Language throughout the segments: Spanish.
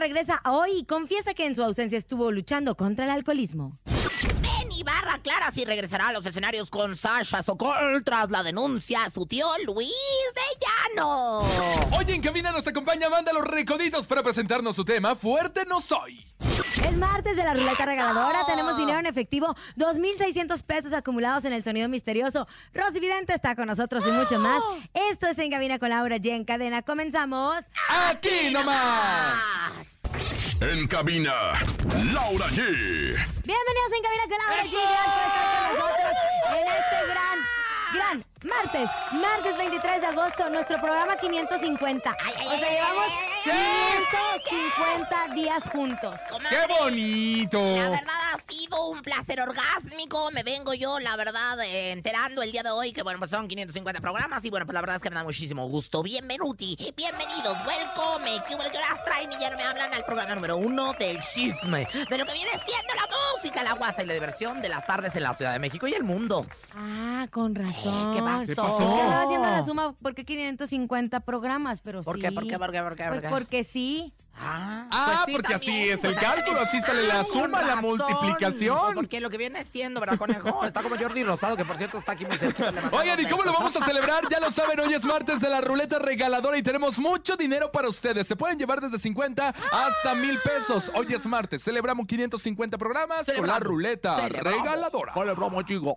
regresa hoy y confiesa que en su ausencia estuvo luchando contra el alcoholismo. En Ibarra Clara sí regresará a los escenarios con Sasha Sokol tras la denuncia a su tío Luis de Llano. Hoy en cabina nos acompaña Amanda Los Recoditos para presentarnos su tema Fuerte no soy. Es martes de la ruleta regaladora. Tenemos dinero en efectivo, 2.600 pesos acumulados en el sonido misterioso. Rosy Vidente está con nosotros y mucho más. Esto es En Cabina con Laura G. En cadena. Comenzamos. Aquí nomás. En cabina, Laura G. Bienvenidos en Cabina con Laura G. Gracias por estar con nosotros en este gran, gran martes. Martes 23 de agosto, nuestro programa 550. O sea, llevamos 550 días juntos. Comadre, ¡Qué bonito! La verdad ha sido un placer orgásmico. Me vengo yo, la verdad, eh, enterando el día de hoy que, bueno, pues son 550 programas. Y bueno, pues la verdad es que me da muchísimo gusto. Bienvenuti, bienvenidos, welcome. ¿Qué bueno que horas traen? Y ya no me hablan al programa número uno del chisme. De lo que viene siendo la música, la guasa y la diversión de las tardes en la Ciudad de México y el mundo. Ah, con razón. ¿Qué pasó? ¿Qué Es pasó? que estaba haciendo la suma, ¿por qué 550 programas? Pero ¿Por sí. qué? ¿Por qué? ¿Por qué? ¿Por qué? ¿Por Pues porque sí. Ah, Ah, pues sí, porque así es el cálculo, así sale la suma, la multiplicación. Porque lo que viene siendo, ¿verdad, conejo? Está como Jordi Rosado, que por cierto está aquí muy mandamos Oigan, ¿y cómo lo vamos a celebrar? Ya lo saben, hoy es martes de la ruleta regaladora y tenemos mucho dinero para ustedes. Se pueden llevar desde 50 hasta mil pesos. Hoy es martes, celebramos 550 programas con la ruleta Celebramos. regaladora. Celebramos, chico.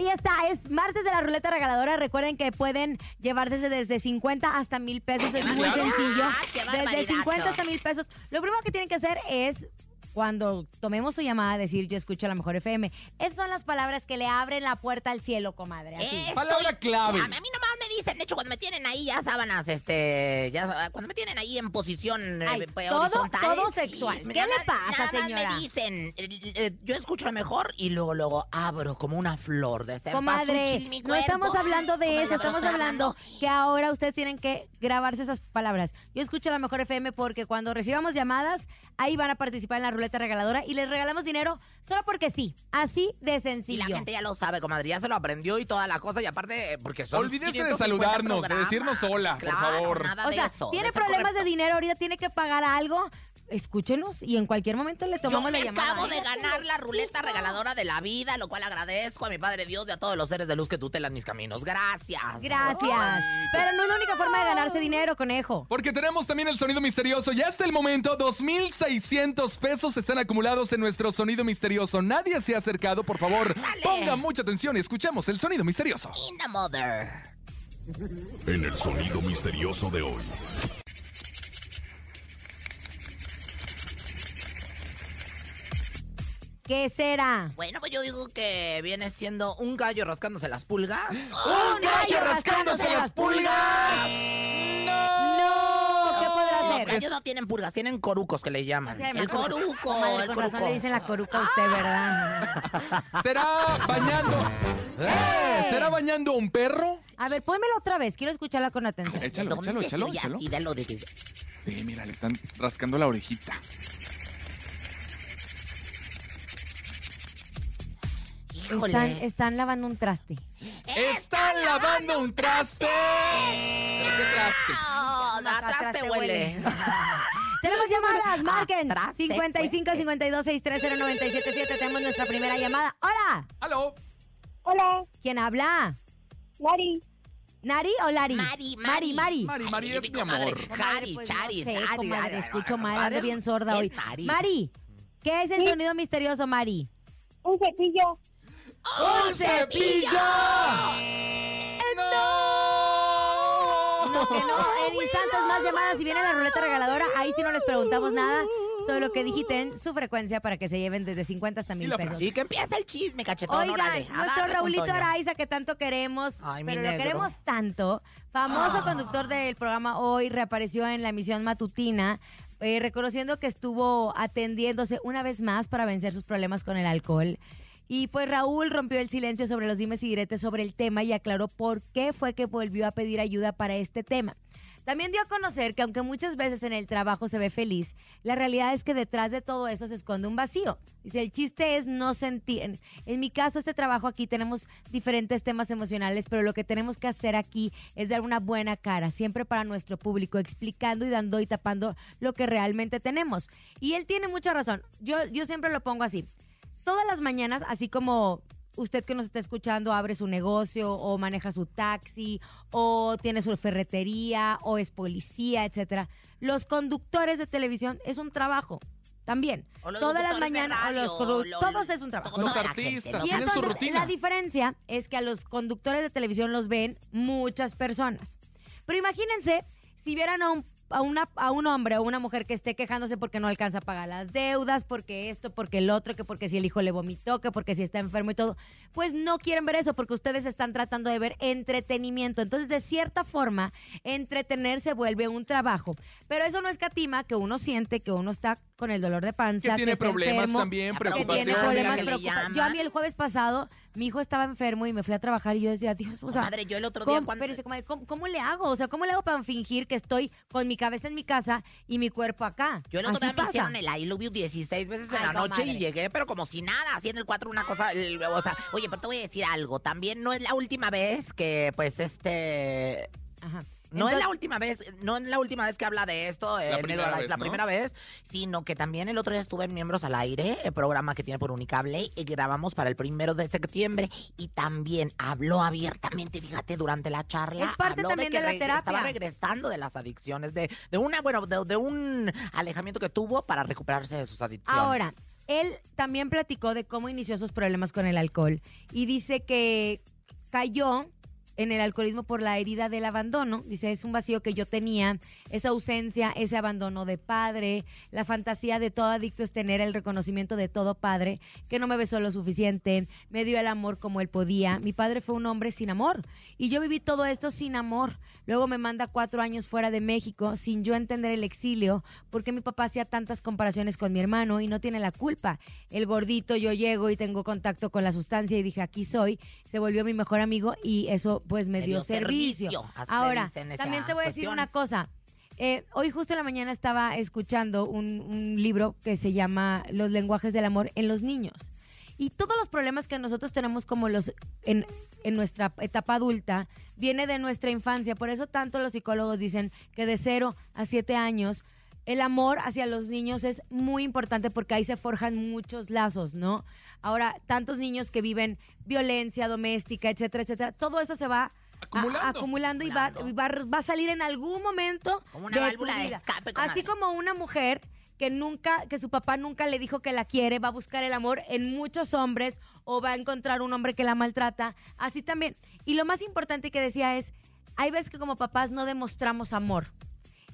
Ahí está, es martes de la ruleta regaladora. Recuerden que pueden llevar desde, desde 50 hasta mil pesos. Es muy sencillo. Ah, qué Desde barbaridad. 50 hasta mil pesos. Lo primero que tienen que hacer es. Cuando tomemos su llamada, decir yo escucho la mejor FM. Esas son las palabras que le abren la puerta al cielo, comadre. así. Palabra clave. A mí nomás me dicen, de hecho, cuando me tienen ahí ya sábanas, este, ya, cuando me tienen ahí en posición eh, Ay, eh, todo- horizontal. todo sexual. ¿Qué le pasa, nada más señora? me dicen, eh, eh, yo escucho lo mejor y luego, luego abro como una flor de Comadre, no estamos hablando de eso, estamos hablando que ahora ustedes tienen que grabarse esas palabras. Yo escucho la mejor FM porque cuando recibamos llamadas, ahí van a participar en la ruleta regaladora y les regalamos dinero solo porque sí, así de Y sencillo. la gente ya lo sabe, comadre, ya se lo aprendió y toda la cosa, y aparte, eh, porque son Olvídese de 550 saludarnos, de decirnos hola, por favor. nada o de sea, eso, tiene de problemas de dinero, ahorita tiene que pagar algo. Escúchenos y en cualquier momento le Yo tomamos me la llamada. acabo ¿eh? de ganar la ruleta regaladora de la vida, lo cual agradezco a mi Padre Dios y a todos los seres de luz que tutelan mis caminos. Gracias. Gracias. Pero no es la única forma de ganarse dinero, conejo. Porque tenemos también el sonido misterioso. Ya hasta el momento, 2.600 pesos están acumulados en nuestro sonido misterioso. Nadie se ha acercado, por favor. Dale. Ponga mucha atención y escuchemos el sonido misterioso. In the mother. En el sonido misterioso de hoy. ¿Qué será? Bueno, pues yo digo que viene siendo un gallo rascándose las pulgas. ¡Un gallo rascándose las pulgas! ¡No! ¿Qué podrá Los ser? gallos no tienen pulgas, tienen corucos que le llaman. Sí, El coruco, Comadre, el con razón le dicen la coruca a usted, ¿verdad? ¿Será bañando? ¡Eh! ¿Será bañando un perro? A ver, pónmelo otra vez. Quiero escucharla con atención. Échalo, ¿Dónde échalo, échalo, échalo. Sí, mira, le están rascando la orejita. Híjole. Están, están lavando un traste. ¡Están lavando un traste! ¿Pero qué traste? No, traste te huele. Tenemos llamadas, marquen. Ah, traste, 55 52 630 977. Tenemos nuestra primera llamada. ¡Hola! ¡Aló! Hola, ¿Quién habla? Lari. ¿Nari o Lari? Mari, Mari, Mari. Mari, Mari es mi amor. Cari, pues, Chari, no sé, Sari, comadre, Ari, escucho ando bien sorda hoy. Mari. Mari, ¿qué es el sonido misterioso, Mari? Un cepillo. ¡Un cepillo! No, que no. En instantes más llamadas y viene la ruleta regaladora. Ahí sí no les preguntamos nada. Solo que digiten su frecuencia para que se lleven desde 50 hasta Y mil la pesos. Y que empiece el chisme, cachetón, Oigan, órale. nuestro Raulito. Araiza, que tanto queremos, Ay, pero lo negro. queremos tanto, famoso conductor del programa Hoy, reapareció en la emisión matutina, eh, reconociendo que estuvo atendiéndose una vez más para vencer sus problemas con el alcohol. Y pues Raúl rompió el silencio sobre los dimes y diretes sobre el tema y aclaró por qué fue que volvió a pedir ayuda para este tema. También dio a conocer que aunque muchas veces en el trabajo se ve feliz, la realidad es que detrás de todo eso se esconde un vacío. Dice, el chiste es no sentir. En, mi caso, este trabajo aquí tenemos diferentes temas emocionales, pero lo que tenemos que hacer aquí es dar una buena cara, siempre para nuestro público, explicando y dando y tapando lo que realmente tenemos. Y él tiene mucha razón. Yo, yo siempre lo pongo así. Todas las mañanas, así como usted que nos está escuchando abre su negocio o maneja su taxi o tiene su ferretería o es policía, etcétera. Los conductores de televisión es un trabajo también. O los Todas las mañanas, o los todos es un trabajo. Los artistas. Y su entonces rutina. la diferencia es que a los conductores de televisión los ven muchas personas. Pero imagínense si vieran a un, a, una, a un hombre o una mujer que esté quejándose porque no alcanza a pagar las deudas, porque esto, porque el otro, que porque si el hijo le vomitó, que porque si está enfermo y todo. Pues no quieren ver eso porque ustedes están tratando de ver entretenimiento. Entonces, de cierta forma, entretener se vuelve un trabajo. Pero eso no escatima que uno siente que uno está con el dolor de panza. Que tiene problemas enfermo, también, que que preocupaciones. tiene problemas, preocupa-. Yo a mí el jueves pasado, mi hijo estaba enfermo y me fui a trabajar y yo decía, Dios, o sea, Madre, yo el otro día ¿cómo, espérese, ¿cómo- cómo le hago? O sea, ¿cómo le hago para fingir que estoy con mi cabeza en mi casa y mi cuerpo acá? Yo el otro Así día me pasa. hicieron el I love you 16 veces en Ay, la noche comadre. y llegué, pero como si nada, así en el 4 una cosa, el- o sea, oye, pero te voy a decir algo, también no es la última vez que, pues, este... Ajá. No es la última vez, no es la última vez que habla de esto, eh, Negro primera vez, la ¿no? primera vez, sino que también el otro día estuve en Miembros al Aire, el programa que tiene por Unicable, y grabamos para el primero de septiembre, y también habló abiertamente, fíjate, durante la charla. Es parte habló también de que de la terapia. Estaba regresando de las adicciones, de, de una, bueno, de, de un alejamiento que tuvo para recuperarse de sus adicciones. Ahora, él también platicó de cómo inició sus problemas con el alcohol y dice que cayó en el alcoholismo por la herida del abandono. Dice, es un vacío que yo tenía, esa ausencia, ese abandono de padre, la fantasía de todo adicto es tener el reconocimiento de todo padre, que no me besó lo suficiente, me dio el amor como él podía. Mi padre fue un hombre sin amor y yo viví todo esto sin amor. Luego me manda cuatro años fuera de México sin yo entender el exilio, porque mi papá hacía tantas comparaciones con mi hermano y no tiene la culpa. El gordito, yo llego y tengo contacto con la sustancia y dije, aquí soy. Se volvió mi mejor amigo y eso pues me, Me dio, dio servicio. Ahora, también te voy a decir cuestión. una cosa. Eh, hoy justo en la mañana estaba escuchando un, un libro que se llama Los lenguajes del amor en los niños. Y todos los problemas que nosotros tenemos como los en, en nuestra etapa adulta viene de nuestra infancia. Por eso tanto los psicólogos dicen que de 0 a 7 años el amor hacia los niños es muy importante porque ahí se forjan muchos lazos, ¿no? Ahora, tantos niños que viven violencia doméstica, etcétera, etcétera, todo eso se va a- Acumulando. acumulando y, va, y va, va a salir en algún momento Como una de válvula de vida. escape, Así como una mujer que nunca, que su papá nunca le dijo que la quiere, va a buscar el amor en muchos hombres o va a encontrar un hombre que la maltrata, así también. Y lo más importante que decía es, hay veces que como papás no demostramos amor.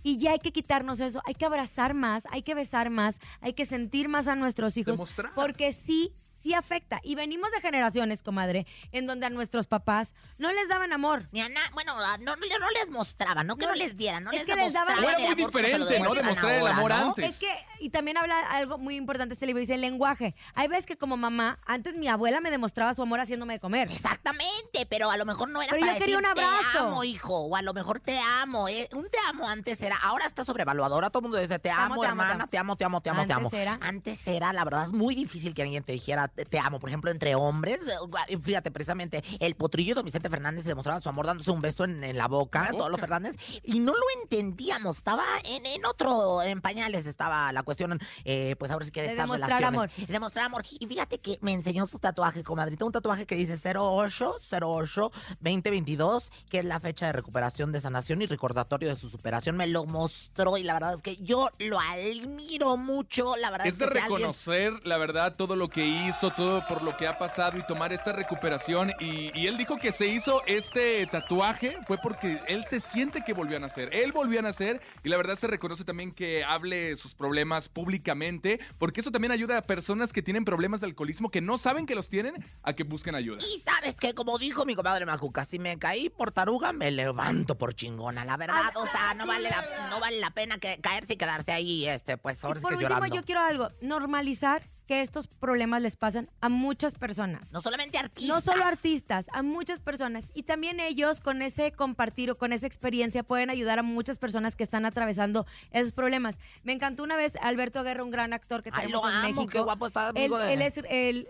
Y ya hay que quitarnos eso, hay que abrazar más, hay que besar más, hay que sentir más a nuestros hijos. Demostrar. Porque sí, sí afecta. Y venimos de generaciones, comadre, en donde a nuestros papás no les daban amor. Ni a na- bueno, no, no, no les mostraban, no que No, no, les dieran, no es les que les daban- Era muy diferente, ¿no? Demostrar el amor ¿no? antes. Es que, y también habla algo muy importante este libro, dice el lenguaje. Hay veces que como mamá, antes mi abuela me demostraba su amor haciéndome de comer. Exactamente, pero a lo mejor no era Pero yo para quería decir un abrazo. te amo, hijo, o a lo mejor te amo. eh, Un te amo antes era, ahora está sobrevaluado, ahora todo el mundo dice te amo, amo, te amo, te hermana, amo. te amo, te amo, te amo, te amo. Antes era- Antes era, la verdad, muy difícil que alguien te dijera te, amo. Por ejemplo, entre hombres, eh, fíjate, precisamente, el potrillo de don Vicente Fernández se demostraba su amor dándose un beso en, en la boca, todos los Fernández, y no lo entendíamos, estaba en, en otro, en pañales estaba la cuestión, eh, pues ahora sí que de, De estas demostrar relaciones. amor. De demostrar amor. Y fíjate que me enseñó su tatuaje, comadrita, un tatuaje que dice 08 08 2022, que es la fecha de recuperación de sanación y recordatorio de su superación. Me lo mostró y la verdad es que yo lo admiro mucho. La verdad es, Es de que si alguien- reconocer, la verdad, todo lo que hizo, todo por lo que ha pasado y tomar esta recuperación. Y, y él dijo que se hizo este tatuaje fue porque él se siente que volvió a nacer. Él volvió a nacer y la verdad se reconoce también que hable sus problemas públicamente, porque eso también ayuda a personas que tienen problemas de alcoholismo que no saben que los tienen a que busquen ayuda. Y sabes que, como dijo mi comadre Majuca, si me caí por taruga, me levanto por chingona. La verdad, o sea, no vale la, no vale la pena que caerse y quedarse ahí, este, pues ahora por que último, llorando. yo quiero algo, normalizar que estos problemas les pasan a muchas personas. No solamente artistas. No solo artistas, a muchas personas. Y también ellos con ese compartir o con esa experiencia pueden ayudar a muchas personas que están atravesando esos problemas. Me encantó una vez Alberto Guerra, un gran actor que Ay, tenemos lo en amo, México. qué guapo está, Él, amigo de- él es el,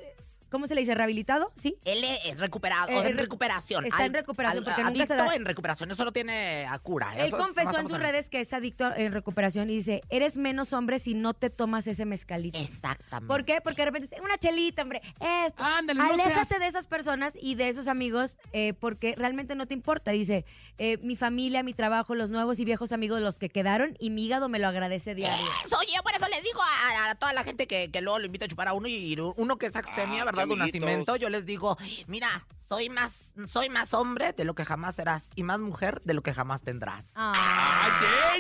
¿cómo se le dice? ¿Rehabilitado? ¿Sí? Él es recuperado, Eh, en re- recuperación. está en recuperación, porque nunca se adicto da- en recuperación, eso no tiene a cura. Él eso confesó en sus redes que es adicto en recuperación y dice, eres menos hombre si no te tomas ese mezcalito. Exactamente. ¿Por qué? Porque de repente dice, una chelita, hombre, esto. Ándale, no Aléjate seas- de esas personas y de esos amigos eh, porque realmente no te importa. Dice, eh, mi familia, mi trabajo, los nuevos y viejos amigos, los que quedaron y mi hígado me lo agradece diario. Eso, Oye, por eso les digo a, a toda la gente que, que luego lo invita a chupar a uno y uno que es axtemia, Ah, ¿verdad? Amiguitos. nacimiento, yo les digo, mira, soy más, soy más hombre de lo que jamás serás y más mujer de lo que jamás tendrás. Ah. ¡Ay,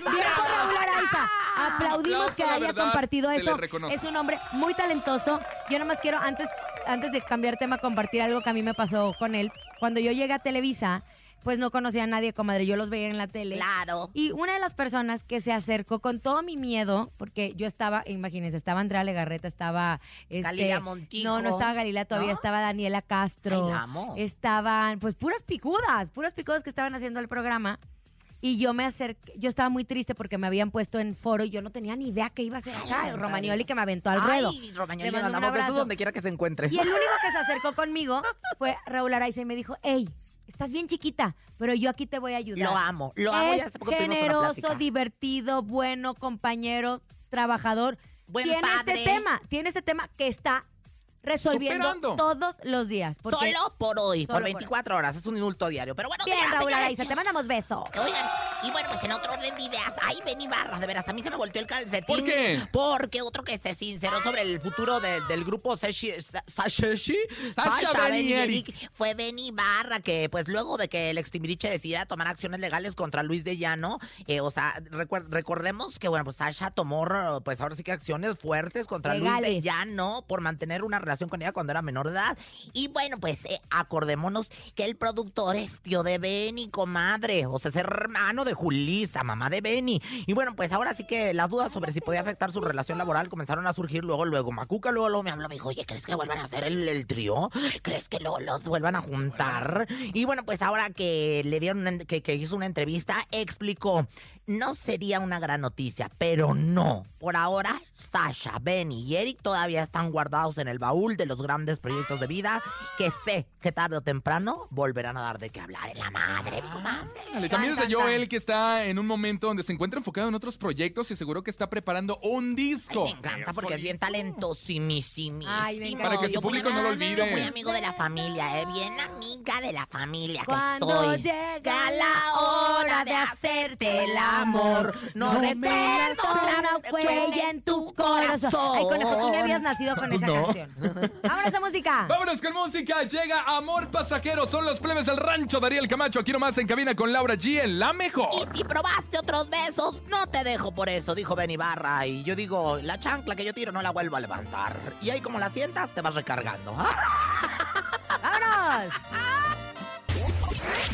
Bien ella! por Raúl Araiza. Aplaudimos Aplauso, que haya verdad, compartido eso. Es un hombre muy talentoso. Yo nomás quiero, antes, antes de cambiar tema, compartir algo que a mí me pasó con él. Cuando yo llegué a Televisa, pues no conocía a nadie, comadre. Yo los veía en la tele. Claro. Y una de las personas que se acercó con todo mi miedo, porque yo estaba, imagínense, estaba Andrea Legarreta, estaba... Este, Galilea Montijo. No, no estaba Galilea todavía, ¿No? estaba Daniela Castro. Ay, la amo. Estaban, pues, puras picudas, puras picudas que estaban haciendo el programa. Y yo me acerqué, yo estaba muy triste porque me habían puesto en foro y yo no tenía ni idea qué iba a hacer acá. Ay, Romagnoli que me aventó al ruedo. Ay, Romagnoli, Le mandamos besos abrazo. donde quiera que se encuentre. Y el único que se acercó conmigo fue Raúl Araiza y me dijo, hey, estás bien chiquita, pero yo aquí te voy a ayudar. Lo amo, lo amo. Es generoso, divertido, bueno, compañero, trabajador. Buen tiene padre. este tema, tiene este tema que está resolviendo Superando. todos los días. Porque... Solo por hoy, Solo por por 24 horas. Es un indulto diario. Pero bueno, Bien, Raúl. Araiza, te mandamos beso. Oigan, y bueno, pues en otro orden de ideas, ay, ven Ibarra, de veras, a mí se me volteó el calcetín. ¿Por qué? Porque otro que se sinceró sobre el futuro de- del grupo Sashi, Sa- Sashi, Sasha, Sasha, Ben y Ben Eric. fue Ben Ibarra, que pues luego de que el ex Timbiriche decidiera tomar acciones legales contra Luis de Llano, eh, o sea, recuer- recordemos que bueno, pues Sasha tomó, pues ahora sí que acciones fuertes contra Luis de Legales. Llano por mantener una relación con ella cuando era menor de edad. Y bueno, pues eh, acordémonos que el productor es tío de Benny, comadre. O sea, es hermano de Julisa, mamá de Benny. Y bueno, pues ahora sí que las dudas sobre si podía afectar su relación laboral comenzaron a surgir luego, luego. Macuca luego, luego me habló, me dijo, oye, ¿crees que vuelvan a hacer el, trío? ¿Crees que luego los vuelvan a juntar? Y bueno, pues ahora que le dieron, que hizo una entrevista, explicó no sería una gran noticia, pero no. Por ahora, Sasha, Benny y Eric todavía están guardados en el baúl de los grandes proyectos de vida que sé que tarde o temprano volverán a dar de qué hablar en la madre, mi comadre. Dale, También es de Joel que está en un momento donde se encuentra enfocado en otros proyectos y seguro que está preparando un Ay, disco. me encanta porque es bien talentosimísimo. Ay, me encanta. Para que su público no lo olvide. Yo muy amigo de la familia, eh, bien amiga de la familia que Cuando estoy. llega la hora de hacerte el amor, no no hagas una la huella en tu corazón. Ay, conejo, tú ni habías nacido con esa No. canción. Vámonos a música. Vámonos con música. Llega Amor Pasajero. Son los plebes del rancho. Dariel Camacho aquí nomás en cabina con Laura G en La Mejor. Y si probaste otros besos, no te dejo por eso, dijo Benny Barra. Y yo digo, la chancla que yo tiro no la vuelvo a levantar. Y ahí como la sientas, te vas recargando. ¡Ah! Vámonos.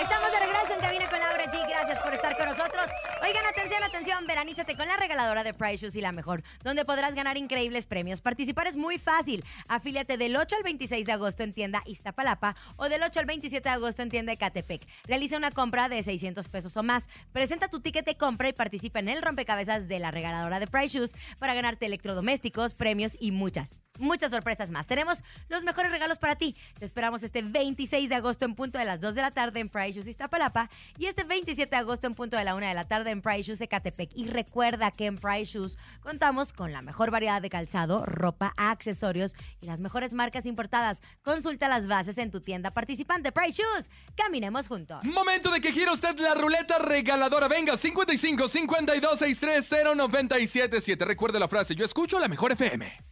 Estamos de regreso en Cabina con Laura G. Gracias por estar con nosotros. Oigan, atención, atención, veranízate con la regaladora de Price Shoes y la mejor, donde podrás ganar increíbles premios. Participar es muy fácil. Afíliate del 8 al 26 de agosto en tienda Iztapalapa o del 8 al 27 de agosto en tienda Ecatepec. Realiza una compra de 600 pesos o más. Presenta tu ticket de compra y participa en el rompecabezas de la regaladora de Price Shoes para ganarte electrodomésticos, premios y muchas, muchas sorpresas más. Tenemos los mejores regalos para ti. Te esperamos este 26 de agosto en punto de las 2 de la tarde en Price Shoes Iztapalapa y este 27 de agosto en punto de la 1 de la tarde en Price Shoes Ecatepec. Y recuerda que en Price Shoes contamos con la mejor variedad de calzado, ropa, accesorios y las mejores marcas importadas. Consulta las bases en tu tienda participante Price Shoes. Caminemos juntos. Momento de que gira usted la ruleta regaladora. Venga, 55 52 630 977. Recuerde la frase: Yo escucho la mejor FM.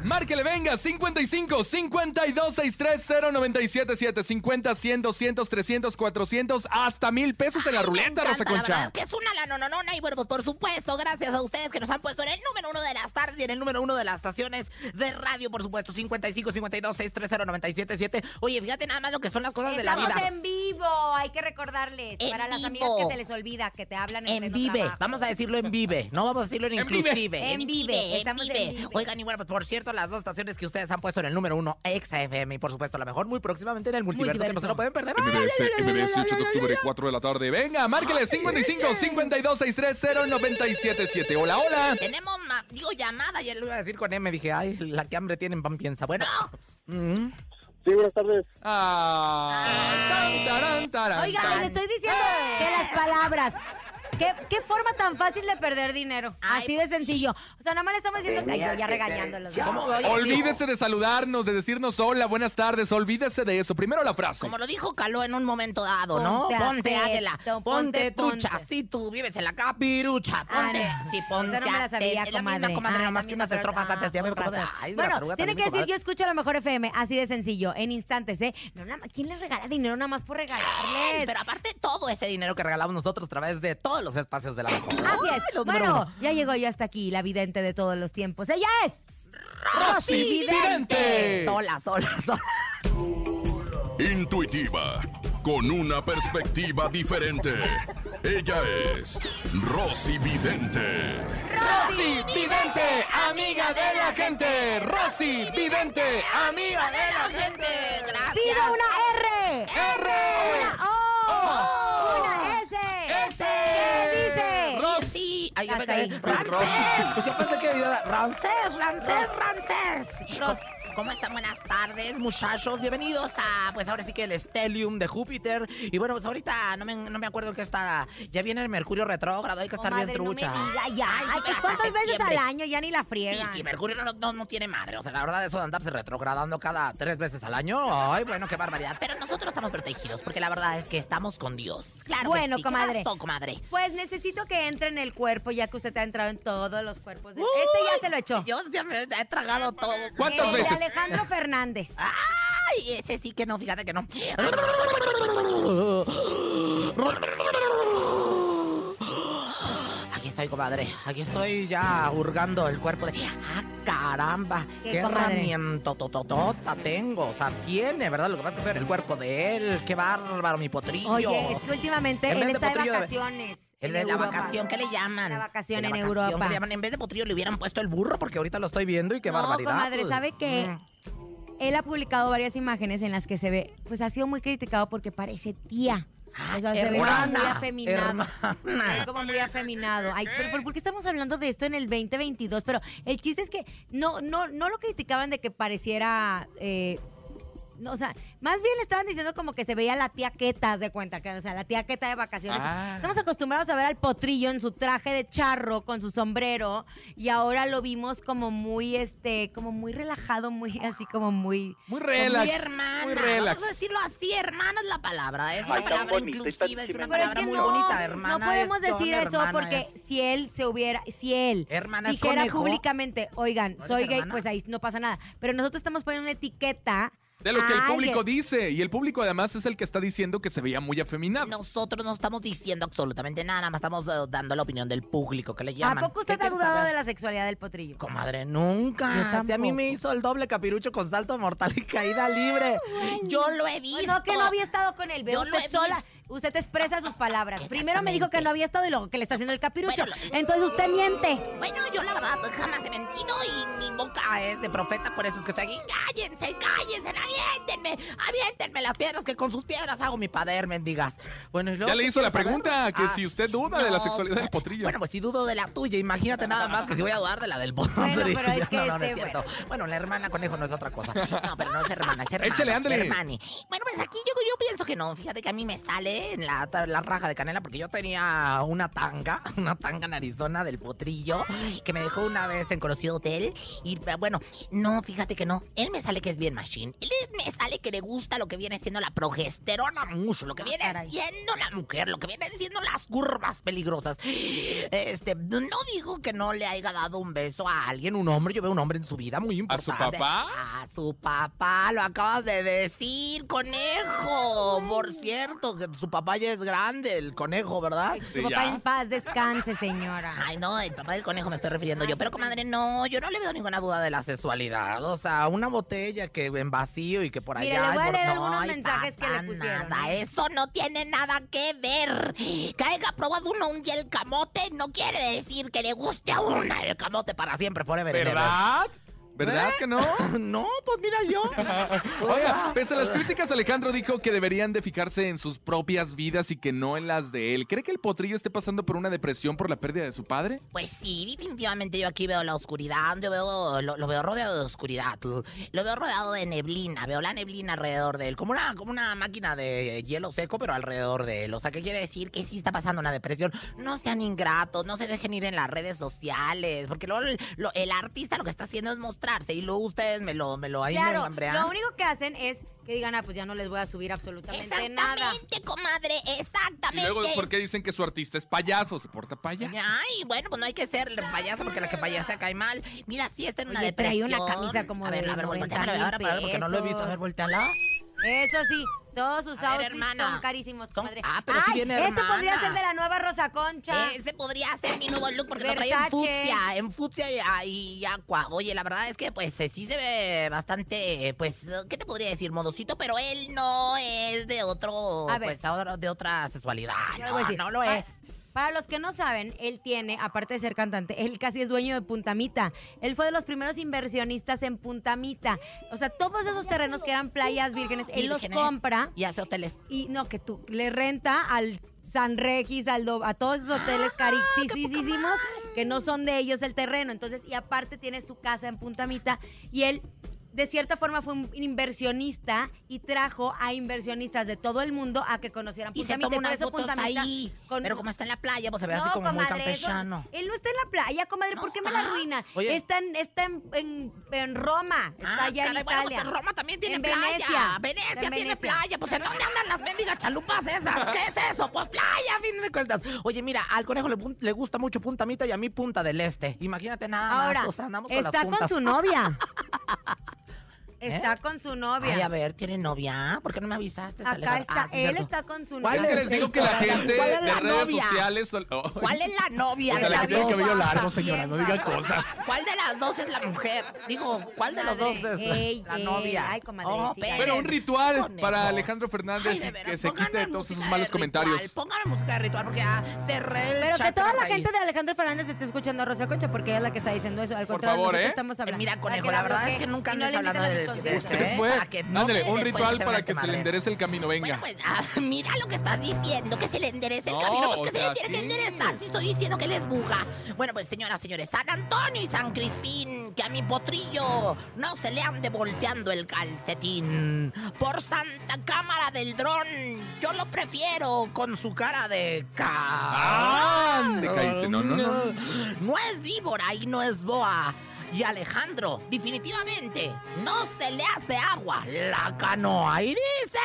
Márquele, venga, 55 52 630 977 50 100 200 300 400 hasta mil pesos en la Ay, ruleta, Rosa encanta, La verdad Concha. es que es una la nononona y bueno, pues por supuesto, gracias a ustedes que nos han puesto en el número uno de las tardes y en el número uno de las estaciones de radio, por supuesto, 55 52 630 977. Oye, fíjate nada más lo que son las cosas de la Estamos vida. en vivo, hay que recordarles. En para las amigas que se les olvida, que te hablan en, En vive, trabajo. vamos a decirlo en vive, no vamos a decirlo en, En vive. inclusive. En vive, estamos en vive. Oigan, y bueno, pues por cierto, las dos estaciones que ustedes han puesto en el número uno, Exa FM y por supuesto la mejor, muy próximamente en el multiverso, que no se lo pueden perder. MBS, MBS 8 de octubre, 4 de la tarde. Venga, márquele 55 52 630 977. Hola, hola. Tenemos, digo, llamada, ya lo iba a decir con M, dije, ay, la que hambre tienen pan piensa. Bueno, mm, Sí, buenas tardes. Ah, tan, Oigan, tan. les estoy diciendo que las palabras. ¿Qué, qué forma tan fácil de perder dinero? Ay, Así de sencillo. O sea, nada más le estamos diciendo que ay, yo ya regañándolos. Olvídese de saludarnos, de decirnos hola, buenas tardes. Olvídese de eso. Primero la frase. Como lo dijo Caló en un momento dado, ¿no? Ponte Águila, ponte, ponte, trucha. ponte. Si tú vives en la capirucha, Ah, ponte. no. sí, ponte. No me la sabía. Es la comadre. misma comadre, Ah, nomás la que misma, unas pero- estrofas ah, antes. Ya me con como de, razón. ay, de la Bueno, taruga tiene que decir yo escucho la mejor FM, así de sencillo, en instantes, ¿eh? No, nada más- ¿Quién les regala dinero nada más por regalarles? Pero aparte, todo ese dinero que regalamos nosotros a través de todos los espacios de la mejor. Así es. Bueno, uno. ya llegó ya hasta aquí la vidente de todos los tiempos. Ella es Rosy Vidente. Sola, sola, sola. Intuitiva, con una perspectiva diferente. Ella es Rosy Vidente. Rosy Vidente, amiga de la gente. Rosy Vidente, amiga de la gente. Gracias. Pida una R. R. Una O. Una S. S. ¿Qué dice? Ros- Sí, ay, yo ahí. ¡Ramsés! Yo pensé que iba a- Ramsés, Ramsés, Ramsés. ¿Cómo están? Buenas tardes, muchachos. Bienvenidos a, pues ahora sí que el Stellium de Júpiter. Y bueno, pues ahorita no me, no me acuerdo en qué está. Ya viene el Mercurio retrógrado, hay que estar bien Comadre, no me trucha. diga ya. Ay, Ay, sí, ¿cuántas veces al año? Ya ni la Sí, friegan. sí, Mercurio no, no, no tiene madre. O sea, la verdad, eso de andarse retrogradando cada tres veces al año. Ay, bueno, qué barbaridad. Pero nosotros estamos protegidos porque la verdad es que estamos con Dios. Claro. que Bueno, sí. ¿Qué comadre. pasó, comadre? Pues necesito que entre en el cuerpo, ya que usted ha entrado en todos los cuerpos. De... Este ya se lo echó. Yo ya me he tragado todo. ¿Cuántas El de veces? Alejandro Fernández. Ay, ese sí que no, fíjate que no. Aquí estoy, comadre. Aquí estoy ya hurgando el cuerpo de. ¡Ah, caramba! ¿Qué, ¡Qué, herramienta tototota tengo! O sea, tiene, ¿verdad? Lo que pasa es que estoy en el cuerpo de él. ¡Qué bárbaro, mi potrillo! Oye, es que últimamente En él está de potrillo de- vacaciones. El En de la Europa. vacación, ¿qué le llaman? La vacación en vacación, Europa. ¿qué le llaman? En vez de potrillo le hubieran puesto el burro porque ahorita lo estoy viendo y qué no, barbaridad. pues. ¿sabe qué? Mm. Él ha publicado varias imágenes en las que se ve, pues ha sido muy criticado porque parece tía. O sea, se ve como muy afeminado. hermana. Se ve como muy afeminado. Ay, pero, pero ¿por qué estamos hablando de esto en el 2022? Pero el chiste es que no, no, no lo criticaban de que pareciera. eh, o sea, más bien le estaban diciendo como que se veía la tía Queta, haz de cuenta, que, o sea, la tía Queta de vacaciones. Ah. Estamos acostumbrados a ver al potrillo en su traje de charro, con su sombrero, y ahora lo vimos como muy, este, como muy relajado, muy así como muy... Muy Muy relax. hermana. Muy relax. Vamos a decirlo así, hermana es la palabra. Es una Ay, palabra bonito, inclusiva, es una es palabra que muy no, bonita, hermana. no podemos decir eso porque es- si él se hubiera, si él Hermana dijera conejo. públicamente, oigan, ¿No eres soy gay, hermana? pues ahí no pasa nada. Pero nosotros estamos poniendo una etiqueta De lo que el a público dice. Y el público además es el que está diciendo que se veía muy afeminado. Nosotros no estamos diciendo absolutamente nada, nada más estamos eh, dando la opinión del público que le ¿A llaman. poco usted ¿Qué ha dudado saber? de la sexualidad del potrillo? Comadre, nunca. Yo Si a mí tampoco. me hizo el doble capirucho con salto mortal y caída libre. Yo lo he visto. No, que no había estado con él. Ve Yo lo he sola. visto. Usted expresa sus palabras. Primero me dijo que no había estado y luego que le está haciendo el capirucho. Bueno, lo- Entonces usted miente. Bueno, yo la verdad jamás he mentido y mi boca es de profeta, por eso es que estoy aquí. ¡Cállense, cállense! ¡Aviéntenme! ¡Aviéntenme las piedras que con sus piedras hago mi pader, mendigas! Bueno, y luego, Ya le ¿qué hizo la saber? pregunta, que Ah, si usted duda de la sexualidad del potrillo. Bueno, pues si dudo de la tuya, imagínate nada más que si voy a dudar de la del potrillo. pero es que no, no, no es este, cierto. Bueno. la hermana conejo no es otra cosa. No, pero no es hermana, es hermana. Échale, ándale. Hermani. Bueno, pues aquí yo, yo pienso que no. Fíjate que a mí me sale en la, la raja de canela porque yo tenía una tanga, una tanga narizona del potrillo que me dejó una vez en conocido hotel. Y bueno, no, fíjate que no. Él me sale que es bien machine. Él me sale que le gusta lo que viene siendo la progesterona mucho, lo que viene caray. siendo la mujer, lo que vienen siendo las curvas peligrosas. Este, no digo que no le haya dado un beso a alguien, un hombre. Yo veo un hombre en su vida muy ¿A su importante. papá? A su papá, lo acabas de decir, conejo. Por cierto, que su papá ya es grande, el conejo, ¿verdad? Su Sí, papá ya. en paz descanse, señora. Ay, no, el papá del conejo me estoy refiriendo yo. Pero, comadre, no, yo no le veo ninguna duda de la sexualidad. O sea, una botella que en vacío y que por allá. le voy a por- leer no, algunos ay, mensajes que le pusieron, Nada, ¿eh? eso no tiene nada que ver. Que haya probado uno un el camote no quiere decir que le guste a una el camote para siempre, forever. ever. ¿Verdad? ¿Verdad ¿Eh? que no? No, pues mira yo. Oiga, pese a las críticas, Alejandro dijo que deberían de fijarse en sus propias vidas y que no en las de él. ¿Cree que el potrillo esté pasando por una depresión por la pérdida de su padre? Pues sí, definitivamente yo aquí veo la oscuridad, yo veo, lo, lo veo rodeado de oscuridad, lo veo rodeado de neblina, veo la neblina alrededor de él, como una, como una máquina de hielo seco, pero alrededor de él. O sea, ¿qué quiere decir? Que sí está pasando una depresión. No sean ingratos, no se dejen ir en las redes sociales, porque luego el, lo- el artista lo que está haciendo es mostrarse y luego ustedes me lo, me lo ahí me Claro, lo único que hacen es que digan, ah, pues ya no les voy a subir absolutamente nada. Exactamente, comadre, Y exactamente. luego, ¿por qué dicen que su artista es payaso? ¿Se porta payaso? Ay, bueno, pues no hay que ser payaso porque la que payasa cae mal. Mira, sí está en una Oye, trae depresión. una camisa como A ver, de a ver, 90 volteamela, mil a ver, a ver, porque no lo he visto. A ver, pesos. volteala. Eso sí, todos sus A outfits son carísimos, comadre. ah, pero Ay, viene este podría ser de la nueva Rosa Concha. Ese podría ser mi nuevo look porque lo traía en fucsia, en fucsia y, ah, y aqua. Oye, la verdad es que pues eh, sí se ve bastante, pues, ¿qué te podría decir? Modosito, pero él no es de otro, pues, ahora de otra sexualidad. No, no lo es. Para los que no saben, él tiene, aparte de ser cantante, él casi es dueño de Puntamita. Él fue de los primeros inversionistas en Puntamita. O sea, todos esos terrenos que eran playas vírgenes, él los compra Y hace hoteles. y no, que tú le renta al San Regis, a todos esos hoteles carísimos que no son de ellos el terreno. Entonces, y aparte tiene su casa en Puntamita y él de cierta forma fue un inversionista y trajo a inversionistas de todo el mundo a que conocieran Y se Y por unas eso fotos Puntamita ahí. con- Pero como está en la playa, pues se ve no, así como muy comadre, eso- campechano. él no está en la playa, comadre. No ¿Por qué me está. la arruina? Oye. Está, en, está en, en- en Roma. Está Ah, allá en caray, bueno, Italia. pues Roma también tiene En playa. Venecia. Venecia, en tiene playa. Pues ¿en dónde andan las mendigas chalupas esas? ¿Qué es eso? Pues playa, a fin de cuentas. Oye, mira, al conejo le, le gusta mucho Puntamita y a mí Punta del Este. Imagínate nada Ahora, más. O sea, andamos con las está con puntas. su novia. Está con su novia. Ay, a ver, ¿tiene novia? ¿Por qué no me avisaste? Acá está, Ah, él cierto. está con su ¿Cuál Es novia. que les digo que la gente ¿Cuál es de la redes novia? sociales... son- oh, ¿Cuál es la novia? O sea, de la las que tiene cabello largo, señora, no diga cosas. ¿Cuál de las dos es la mujer? Digo, ¿cuál de los dos es Comadre, ey, la ey, novia? ay. Pérez, Bueno, un ritual conejo. para Alejandro Fernández Ay, veras, que se quite de todos esos malos comentarios. Pónganme música de ritual porque ya cerré el Pero que toda la gente de Alejandro Fernández esté escuchando a Rosa Concha porque ella es la que está diciendo eso. Al Por contrario, nosotros ¿eh? estamos hablando. Mira, conejo, la verdad es que nunca no hablando inviten conciertos. usted, fue. Que no Ándale, un ritual para que se le enderece el camino, venga. Bueno, pues, ah, mira lo que estás diciendo, que se le enderece el No, camino. Pues que se sea, le tiene que sí. enderezar. Si estoy diciendo que les buga. Bueno, pues, señoras, señores, San Antonio y San Crispín, que a mi potrillo no se le ande volteando el calcetín. Por Santa Cámara del Dron, yo lo prefiero con su cara de ca. ¡Ande, cállese! No, no, no. No es víbora y no es boa. Y Alejandro, definitivamente, no se le hace agua la canoa. Y dice...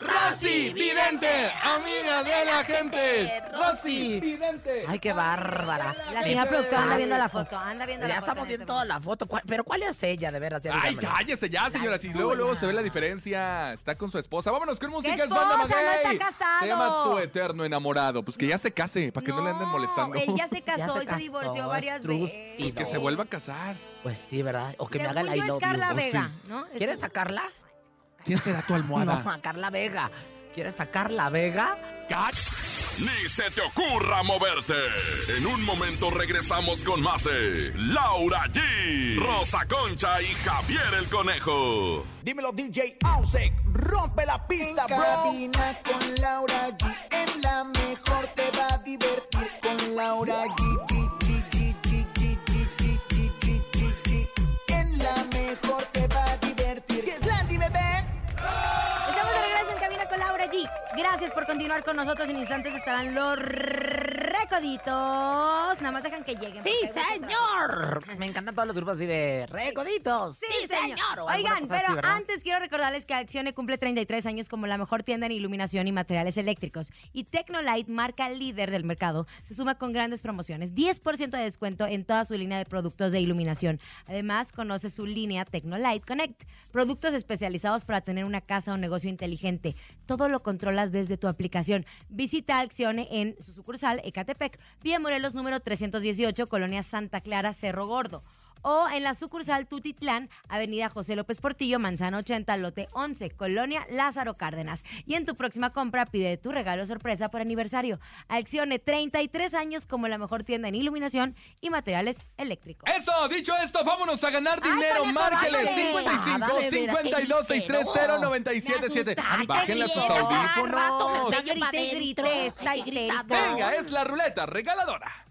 Rosy Vidente, amiga de la gente. Rosy Vidente. Ay, qué bárbara. La señora productora anda viendo la foto. Anda viendo Ya la foto. estamos en viendo este toda la foto. ¿Cuál- Pero ¿cuál es ella, de veras? Ya Ay, cállese ya, señora. Si luego, luego se ve la diferencia. Está con su esposa. Vámonos con música. es? Banda No está Maguey. casado. Se llama Tu Eterno Enamorado. Pues que ya se case, para que no, le anden molestando. Él ya se Ya casó se y se casó, divorció varias veces. Pues que se vuelva a casar. Pues sí, ¿verdad? O que me haga el I love you. Carla Oh, sí. ¿Quieres sacarla? ¿Quién será tu almohada? No, a Carla Vega. ¿Quieres sacar la Vega? Ni se te ocurra moverte. En un momento regresamos con más de Laura G, Rosa Concha y Javier el Conejo. Dímelo DJ Ausek, rompe la pista, En bro. cabina con Laura G. En la mejor te va a divertir con Laura G, Gracias por continuar con nosotros. En instantes estarán los recoditos. Nada más dejan que lleguen. ¡Sí, señor! Me encantan todos los grupos así de recoditos. Sí, señor. Oigan, así, pero antes quiero recordarles que Accione cumple 33 años como la mejor tienda en iluminación y materiales eléctricos. Y Tecnolite, marca líder del mercado, se suma con grandes promociones. 10% de descuento en toda su línea de productos de iluminación. Además, conoce su línea Tecnolite Connect. Productos especializados para tener una casa o negocio inteligente. Todo lo controlas desde tu aplicación. Visita Accione en su sucursal Vía Morelos número 318, Colonia Santa Clara, Cerro Gordo o en la sucursal Tutitlán, Avenida José López Portillo, Manzana 80, Lote 11, Colonia Lázaro Cárdenas. Y en tu próxima compra pide tu regalo sorpresa por aniversario. Accione 33 años como la mejor tienda en iluminación y materiales eléctricos. Eso, dicho esto, vámonos a ganar Ay, dinero. conejo, Márqueles ándale. 55 Nada, de veras, 52 qué 630 grosero. 977. Me asustaste, Bájenle a sus audífonos. Ay. Venga, es la ruleta regaladora.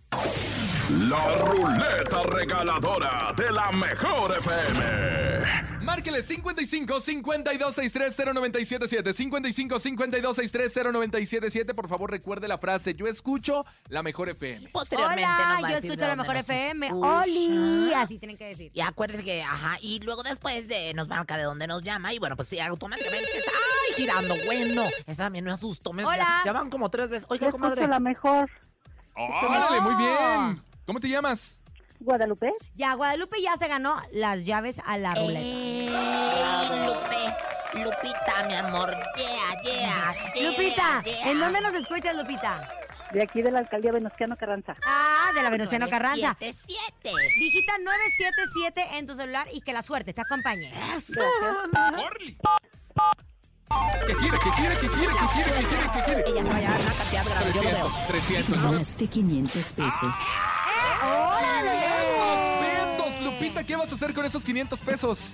La ruleta regaladora de la mejor FM. Márqueles 55 52 630 977. 55 52 630 977. Por favor, recuerde la frase: Yo escucho la mejor FM. Posteriormente Hola, yo escucho la mejor FM. escucha. Oli, así tienen que decir. Y acuérdese que, ajá, y luego después de nos marca de dónde nos llama y bueno, pues sí, automáticamente está ay, girando. Bueno, esa también me asustó. Me, Hola. Ya, ya van como tres veces. Oiga, comadre. la mejor. ¡Órale, muy bien! ¿Cómo te llamas? Guadalupe. Ya, Guadalupe ya se ganó las llaves a la ruleta. Eh, Lupe, Lupita, mi amor. Yeah, yeah, yeah, Lupita, yeah. ¿en dónde nos escuchas, Lupita? De aquí de la alcaldía Venustiano Carranza. Ah, de la Venustiano Carranza. 977. Digita 977 en tu celular y que la suerte te acompañe. Eso. ¿Qué quiere? ¿Qué quiere? ¿Qué quiere? ¿Qué quiere? ¿Qué quiere? ¿Qué quiere? Ella se va a llevar una cantidad grande, yo lo veo. 300, 300. ¿no? Ganaste 500 pesos. Pesos, Lupita, ¿qué vas a hacer con esos 500 pesos?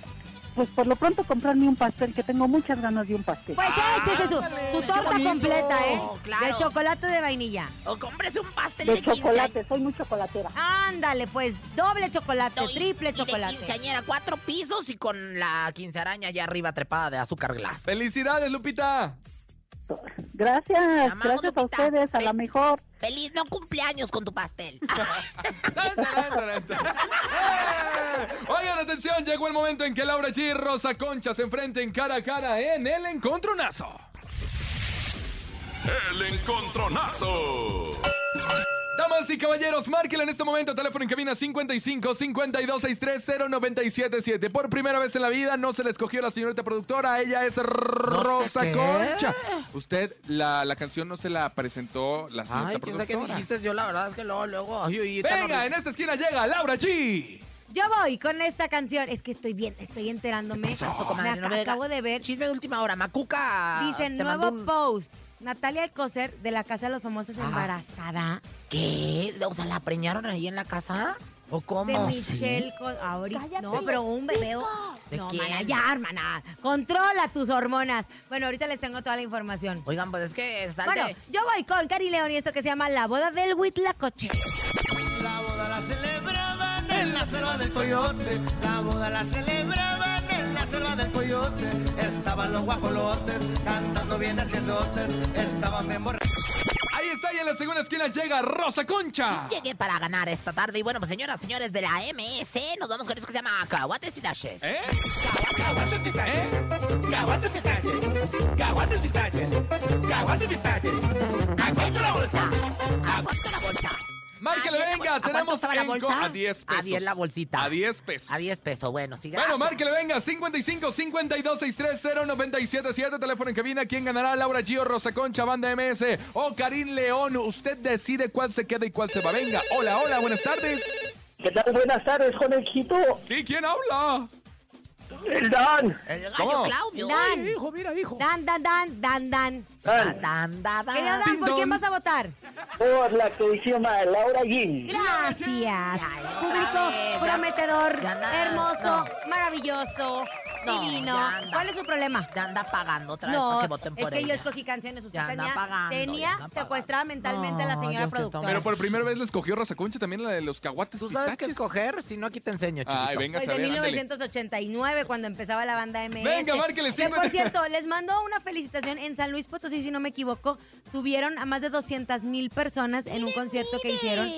Pues por lo pronto comprarme un pastel, que tengo muchas ganas de un pastel. Pues échese su, su torta bonito. completa, ¿eh? Claro. De chocolate de vainilla. O cómprese un pastel de, De chocolate, soy muy chocolatera. Ándale, pues, doble chocolate, triple y de chocolate. quinceañera, cuatro pisos y con la quincearaña allá arriba trepada de azúcar glass. ¡Felicidades, Lupita! Gracias, amamos, gracias a ustedes, a la Fe- mejor. Feliz no cumpleaños con tu pastel. Oigan, atención, llegó el momento en que Laura G y Rosa Concha se enfrenten cara a cara en el encontronazo. El encontronazo. Damas y caballeros, márquenle en este momento teléfono en cabina 55 52 63 0977. Por primera vez en la vida no se le escogió a la señorita productora, ella es Rosa qué. Concha. Usted, la, la canción no se la presentó la señorita Ay, qué productora. dijiste. Yo la verdad es que luego, luego. Ay, Venga, en esta esquina llega Laura G. Yo voy con esta canción. Es que estoy bien, estoy enterándome. pasó, comadre? Me No ac- me diga. acabo de ver. Chisme de última hora. Macuca. Dice, nuevo un- post. Natalia Alcocer de la Casa de los Famosos Ah. embarazada ¿Qué? O sea, ¿la preñaron ahí en la casa? ¿O cómo? de Michelle. Co- ahorita, no, pero un bebé. ¿De no, quién? mana, ya, hermana. Controla tus hormonas. Bueno, ahorita les tengo toda la información. Oigan, pues es que sal Bueno, de- yo voy con Cari León y esto que se llama La Boda del Huitlacoche. La boda la celebraban en la selva del coyote. La boda la celebraban en la selva del coyote. Estaban los guajolotes cantando bien aciesotes. Estaban bien borrachos. Ahí está, y en la segunda esquina llega Rosa Concha. Llegué para ganar esta tarde. Y bueno, pues señoras, señores de la MS, nos vamos con esto que se llama Caguates Pistaches. ¿Eh? Caguates pistaches. Caguates pistaches. Caguates pistaches. Caguates pistaches. ¡Aguanta la bolsa! ¡Aguanta la bolsa! Márquele, ¿A diez la venga, bol- ¿a cuánto tenemos en a 10 pesos. A 10 la bolsita. A 10 pesos. A 10 pesos, bueno, sí, Bueno, gracias. márquele, venga, 55 52 630 977, teléfono en cabina. ¿Quién ganará? Laura Gio, Rosa Concha, Banda MS o Karim León. Usted decide cuál se queda y cuál se va. Venga, hola, hola, buenas tardes. ¿Qué tal? Buenas tardes, conejito. ¿Sí? ¿Quién habla? El Dan. El gallo ¿Cómo? Claudio. Dan. hijo, mira, hijo. Dan, dan, dan, dan, dan. Dan, Dan. Querido ¿por quién vas a votar? por la que llama Laura G. Gracias. Público prometedor, hermoso, no. maravilloso, No, divino. ¿Cuál es su problema? Ya anda pagando otra vez para que voten es por que ella. yo escogí canciones. Usted Ya anda tenía, pagando, ya tenía secuestrada mentalmente a la señora productora. Pero por primera vez le escogió Rosa Concha también la de los caguates ¿Tú sabes qué escoger? Si no, aquí te enseño, chiquito. Ay, venga, Pues a de ver, ándale. 1989, cuando empezaba la banda MS. Venga, márquele, Que, por 50. cierto, les mando una felicitación. En San Luis Potosí, si no me equivoco, tuvieron a más de 200 mil personas en un concierto que hicieron.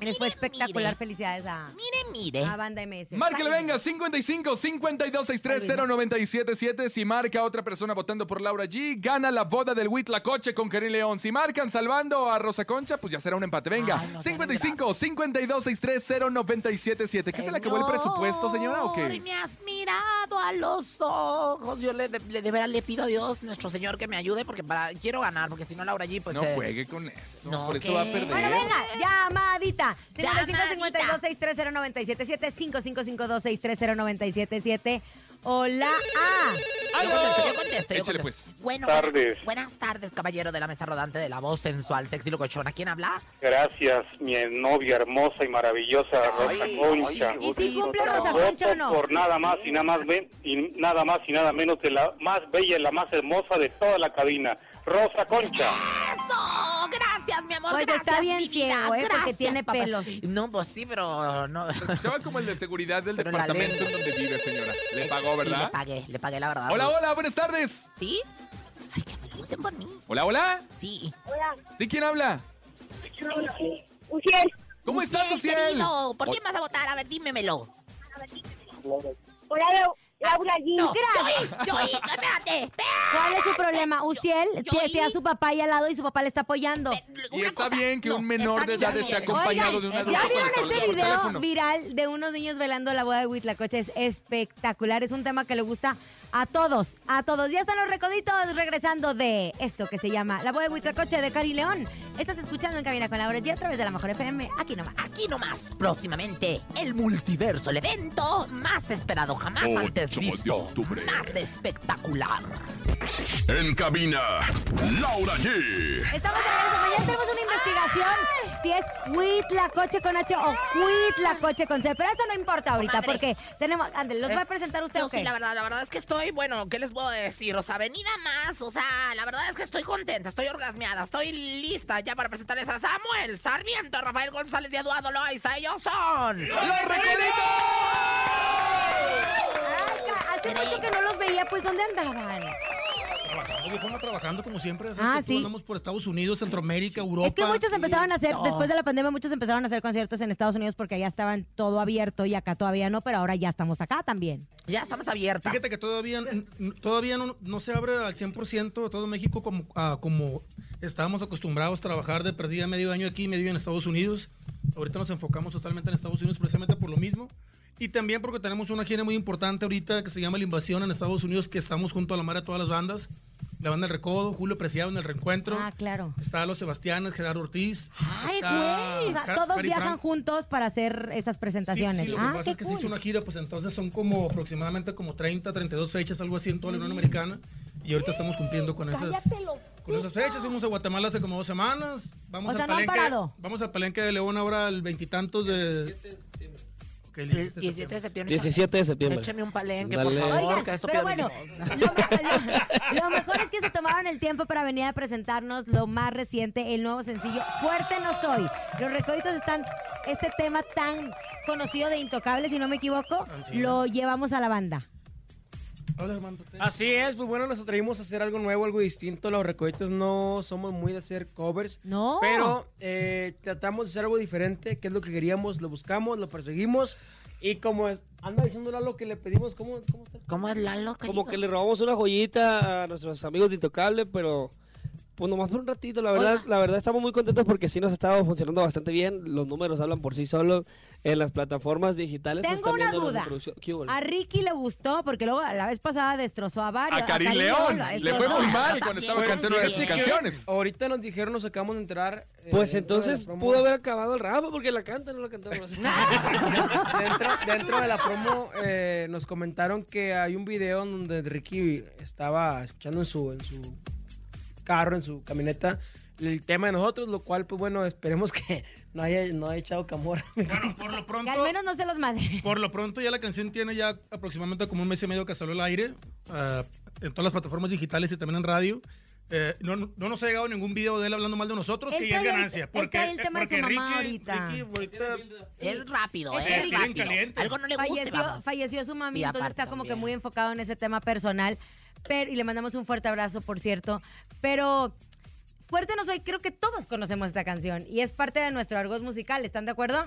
Les fue espectacular. mire. Felicidades a, Mire, a Banda MS. Márquele, venga, 55 52 630 977. Si marca otra persona votando por Laura G, gana la boda del Huitlacoche con Karim León. Si marcan salvando a Rosa Concha, pues ya será un empate. Venga, Ay, no sean 55 52 630 977. ¿Qué se le acabó el presupuesto, señora, o qué? me has mirado a los ojos. Yo le, de, le- de veras le pido a Dios, nuestro Señor, que me ayude porque para quiero ganar, porque si no, Laura G, pues... No eh, juegue con eso. no, por eso va a perder. Bueno, venga, llamadita. 5552 Llamadita. 630 977 5552 630 977 Hola. Ah, Yo contesto, yo contesto, yo Échale, contesto. pues. Bueno, Tardes. Buenas, buenas tardes, caballero de la mesa rodante de la voz sensual, sexy, locochona. ¿Quién habla? Gracias, mi novia hermosa y maravillosa Rosa Concha. ¿y si cumple. Rosa Concha o no? por nada más y nada más ven- y nada más y nada menos que la más bella y la más hermosa de toda la cabina, Rosa Concha. ¡Eso! Gracias, mi amor. Pues está gracias, bien mi vida. ciego, ¿eh? Porque Gracias, tiene papá. pelos. No, pues sí, pero no. Escuchaba como el de seguridad del Pero departamento en donde vive, señora. Le pagó, Sí, ¿verdad? le pagué, le pagué, la verdad. Hola, hola, buenas tardes. ¿Sí? Ay, que me lo voten por mí. Hola, hola. Sí. ¿Sí quién habla? Uciel, ¿Cómo estás, Uciel, querido, ¿Por O- quién vas a votar? A ver, dímemelo. hola Lau- Laura G. No, espérate, espérate. ¿Cuál es su problema? Uciel yo tiene a su papá ahí al lado y su papá le está apoyando. Y Una está cosa, bien que no, un menor de edad esté acompañado Oigan, de un ¿ya adulto vieron con este video teléfono. viral de unos niños velando la boda de Huitlacoche? Es espectacular, es un tema que le gusta a todos, a todos. Ya están los recoditos regresando de esto que se llama La boda de Huitlacoche de Cari León. Estás escuchando en Cabina con Laura G a través de la Mejor FM, aquí nomás. Aquí nomás, próximamente, el multiverso, el evento más esperado jamás antes Ocho visto. octubre. Más espectacular. En cabina, Laura G. Estamos de regreso. Mañana tenemos una investigación si es Huitlacoche con H o Huitlacoche con C. Pero eso no importa ahorita Comadre. porque tenemos... Ándale, ¿los Es- va a presentar usted Yo o qué? sí, la verdad, la verdad es que estoy, bueno, ¿qué les puedo decir? O sea, venida más, o sea, la verdad es que estoy contenta, estoy orgasmeada, estoy lista ya para presentarles a Samuel, Sarmiento, Rafael González y Eduardo Loaiza. Ellos son... ¡Los ca- hace mucho que no los veía, pues ¿dónde andaban? Trabajando, viejona, trabajando como siempre. ¿sabes Ah, sí. andamos por Estados Unidos, Centroamérica, Europa. Es que muchos y- empezaron a hacer, no. después de la pandemia, muchos empezaron a hacer conciertos en Estados Unidos porque allá estaban todo abierto y acá todavía no, pero ahora ya estamos acá también. Ya estamos abiertas. Fíjate que todavía, todavía no, no se abre al 100% de todo México como, ah, como estábamos acostumbrados a trabajar de perdida medio año aquí, medio en Estados Unidos. Ahorita nos enfocamos totalmente en Estados Unidos precisamente por lo mismo. Y también porque tenemos una gira muy importante ahorita que se llama La Invasión en Estados Unidos, que estamos junto a la madre de todas las bandas. La banda El Recodo, Julio Preciado en El Reencuentro. Ah, claro. Está Los Sebastianes, Gerardo Ortiz. Ay, güey. O sea, todos Cari viajan Frank. juntos para hacer estas Sí, presentaciones. sí, lo que ah, pasa qué es que se cool. hizo una gira, pues entonces son como aproximadamente como 30, 32 fechas, algo así en toda la Unión Americana. Y ahorita estamos cumpliendo con esas, con esas fechas. Fuimos a Guatemala hace como dos semanas. Vamos O sea, al no han palenque. parado. vamos al palenque de León ahora el veintitantos de. Ok, el El 17 de 17 de septiembre. 17 de septiembre. Écheme un palenque, Dale. por favor, Oigan, que eso pero bueno, lo, me- lo- lo mejor es que se tomaron el tiempo para venir a presentarnos lo más reciente, el nuevo sencillo Fuerte no soy. Los recoditos están, este tema tan conocido de Intocable, si no me equivoco, Sí. lo llevamos a la banda. Hola. Así es, pues bueno, nos atrevimos a hacer algo nuevo, algo distinto. Los recoditos no somos muy de hacer covers. No. Pero eh, tratamos de hacer algo diferente, que es lo que queríamos, lo buscamos, lo perseguimos. Y como es- anda diciendo Lalo que le pedimos, ¿cómo, cómo está? ¿Cómo es Lalo? Como que le robamos una joyita a nuestros amigos de Intocable, pero pues nomás por un ratito. La verdad, la verdad estamos muy contentos porque sí nos ha estado funcionando bastante bien. Los números hablan por sí solos en las plataformas digitales. Tengo están una duda. A Ricky le gustó, porque luego la vez pasada destrozó a varios. A Karim León. Le fue muy mal cuando estaba cantando una de sus canciones. Ahorita nos dijeron, nos acabamos de enterar. eh, Pues entonces pudo haber acabado el rap porque la canta, no la cantamos. dentro, dentro de la promo eh, nos comentaron que hay un video en donde Ricky estaba escuchando en su, en su carro, en su camioneta, el tema de nosotros, lo cual, pues bueno, esperemos que no haya, no haya echado camor. Bueno, por lo pronto. Que al menos no se los madre. Por lo pronto ya la canción tiene ya aproximadamente como un mes y medio que salió al aire ah, en todas las plataformas digitales y también en radio. Eh, no, no no nos ha llegado ningún video de él hablando mal de nosotros, Él que ya es ganancia. Porque, el tema de su porque mamá Ricky, ahorita. Ricky ahorita Es rápido, Es ¿eh? que Es Ricky- rápido. caliente. Algo no le guste, falleció, su mami, Sí, entonces está como que también. muy enfocado en ese tema personal. Pero, y le mandamos un fuerte abrazo, por cierto. Pero Fuerte no soy, creo que todos conocemos esta canción y es parte de nuestro argot musical, ¿están de acuerdo?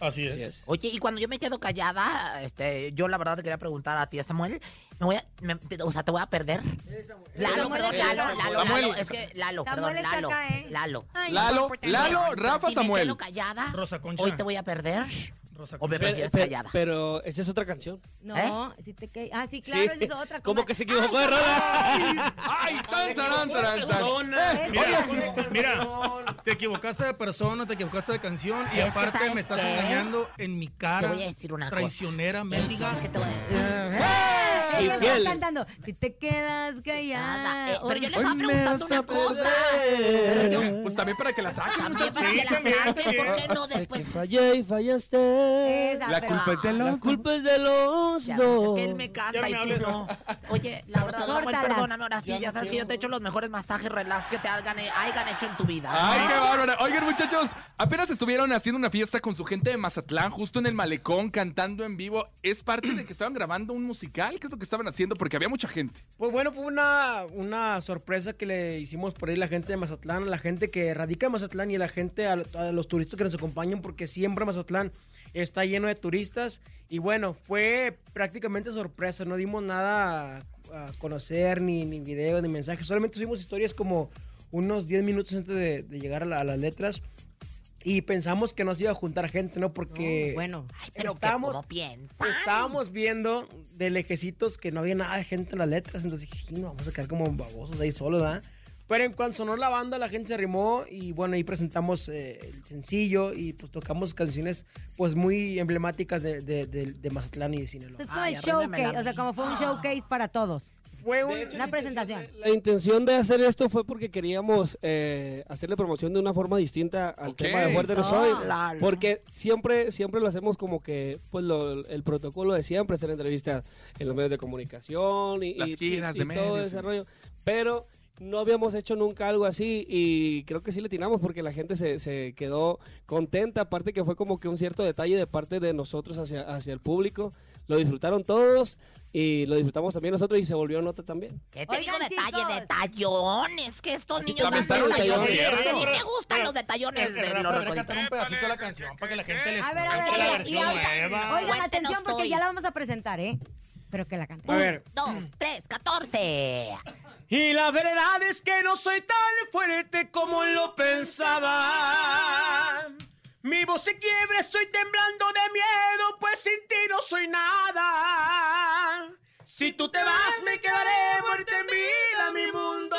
Así es. Oye, y cuando yo me quedo callada, este, yo la verdad te quería preguntar a ti, Samuel, me voy a, me- te- o sea, te voy a perder. Lalo, Samuel perdón, Lalo. Lalo, Samuel. Lalo, es que Lalo, Samuel perdón, Lalo, acá, ¿eh? Lalo. Lalo, Lalo, Rafa, si me Samuel. quedo callada, Rosa Concha. hoy te voy a perder, Rosa o me Concha. prefieres Pero, callada. pero esa es otra canción. No, si te que- Ah, sí, claro, esa es otra. Como comadre. que se equivocó de rola. ¡Ay, tan, tan! Eh, Mira, mira, te equivocaste de persona, te equivocaste de canción y aparte ¿sabes me estás qué? engañando en mi cara. Te voy a decir una cosa. Traicionera, mendiga. ¿Qué te voy a- Ella cantando. Si te quedas callada. Eh, pero yo le Hoy estaba preguntando una cosa. Pues también para que la saquen, También muchachos. para que la saquen. ¿por qué no después? fallé y fallaste. Esa, La pero- culpa es de La los... culpa es de los Ya ves, es dos. que él me canta y me tú hables. no. Oye, la verdad, Samuel, Córtalas. perdóname ahora sí. Ya sabes que yo te he hecho los mejores masajes relax que te hayan, hayan hecho en tu vida. ¡Ay, qué bárbara! Oigan, muchachos, apenas estuvieron haciendo una fiesta con su gente de Mazatlán, justo en el malecón, cantando en vivo. ¿Es parte de que estaban grabando un musical? ¿Qué es lo que estaban haciendo? Porque había mucha gente. Pues bueno, fue una, una sorpresa que le hicimos por ahí la gente de Mazatlán, a la gente que radica en Mazatlán y a la gente, a, a los turistas que nos acompañan, porque siempre Mazatlán está lleno de turistas. Y bueno, fue prácticamente sorpresa, no dimos nada a, conocer, ni, ni video, ni mensaje, solamente subimos historias como unos 10 minutos antes de, de llegar a, la- a las letras. Y pensamos que nos iba a juntar gente, ¿no? Porque No, bueno. Ay, pero estábamos-. Estábamos viendo de lejecitos que no había nada de gente en las letras, entonces dije, sí, no, vamos a quedar como babosos ahí solos, ¿verdad? Pero en cuanto sonó la banda, la gente se arrimó y bueno, ahí presentamos eh, el sencillo y pues tocamos canciones pues muy emblemáticas de, de, de- de Mazatlán y de Sinaloa. Es como Ay, el arrímamela showcase, a o sea, como fue un showcase para todos. Fue un... Una presentación. La intención de hacer esto fue porque queríamos eh, hacerle promoción de una forma distinta al tema de Fuerte No. Soy. Claro. Porque siempre, siempre lo hacemos como que, pues, lo- el protocolo de siempre, hacer entrevistas en los medios de comunicación y, Las y- giras y- de y todo ese rollo. Pero no habíamos hecho nunca algo así y creo que sí le tiramos porque la gente se, se quedó contenta. Aparte que fue como que un cierto detalle de parte de nosotros hacia, hacia el público. Lo disfrutaron todos y lo disfrutamos también nosotros y se volvió nota también. ¿Qué te Oigan, digo detalle, chicos. detallones? Que estos niños dan detallones. A mí me gustan los detallones El- de el los un pedacito de la canción para que la gente le A ver, a ver. Oigan, atención porque ya la vamos a presentar, ¿eh? creo que la cante. A ver. Dos, tres, catorce. Y la verdad es que no soy tan fuerte como lo pensaba. Mi voz se quiebra, estoy temblando de miedo, pues sin ti no soy nada. Si tú te vas, me quedaré muerta en vida, mi mundo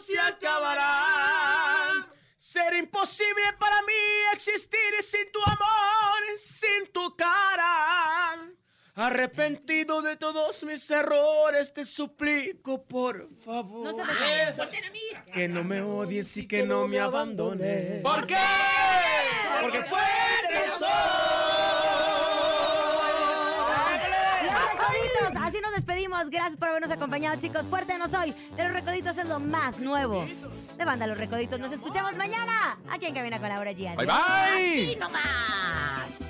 se acabará. Será imposible para mí existir sin tu amor, sin tu cara. Arrepentido de todos mis errores, te suplico, por favor. No se me salga. Que no me odies y que no me abandones. ¿Por qué? Porque fuerte soy. Los recoditos, así nos despedimos. Gracias por habernos acompañado, chicos. Fuerte no soy. De los recoditos es lo más nuevo. De banda Los Recoditos. Nos escuchamos mañana. Aquí en Cabina con Laura G. Bye Y bye. no más.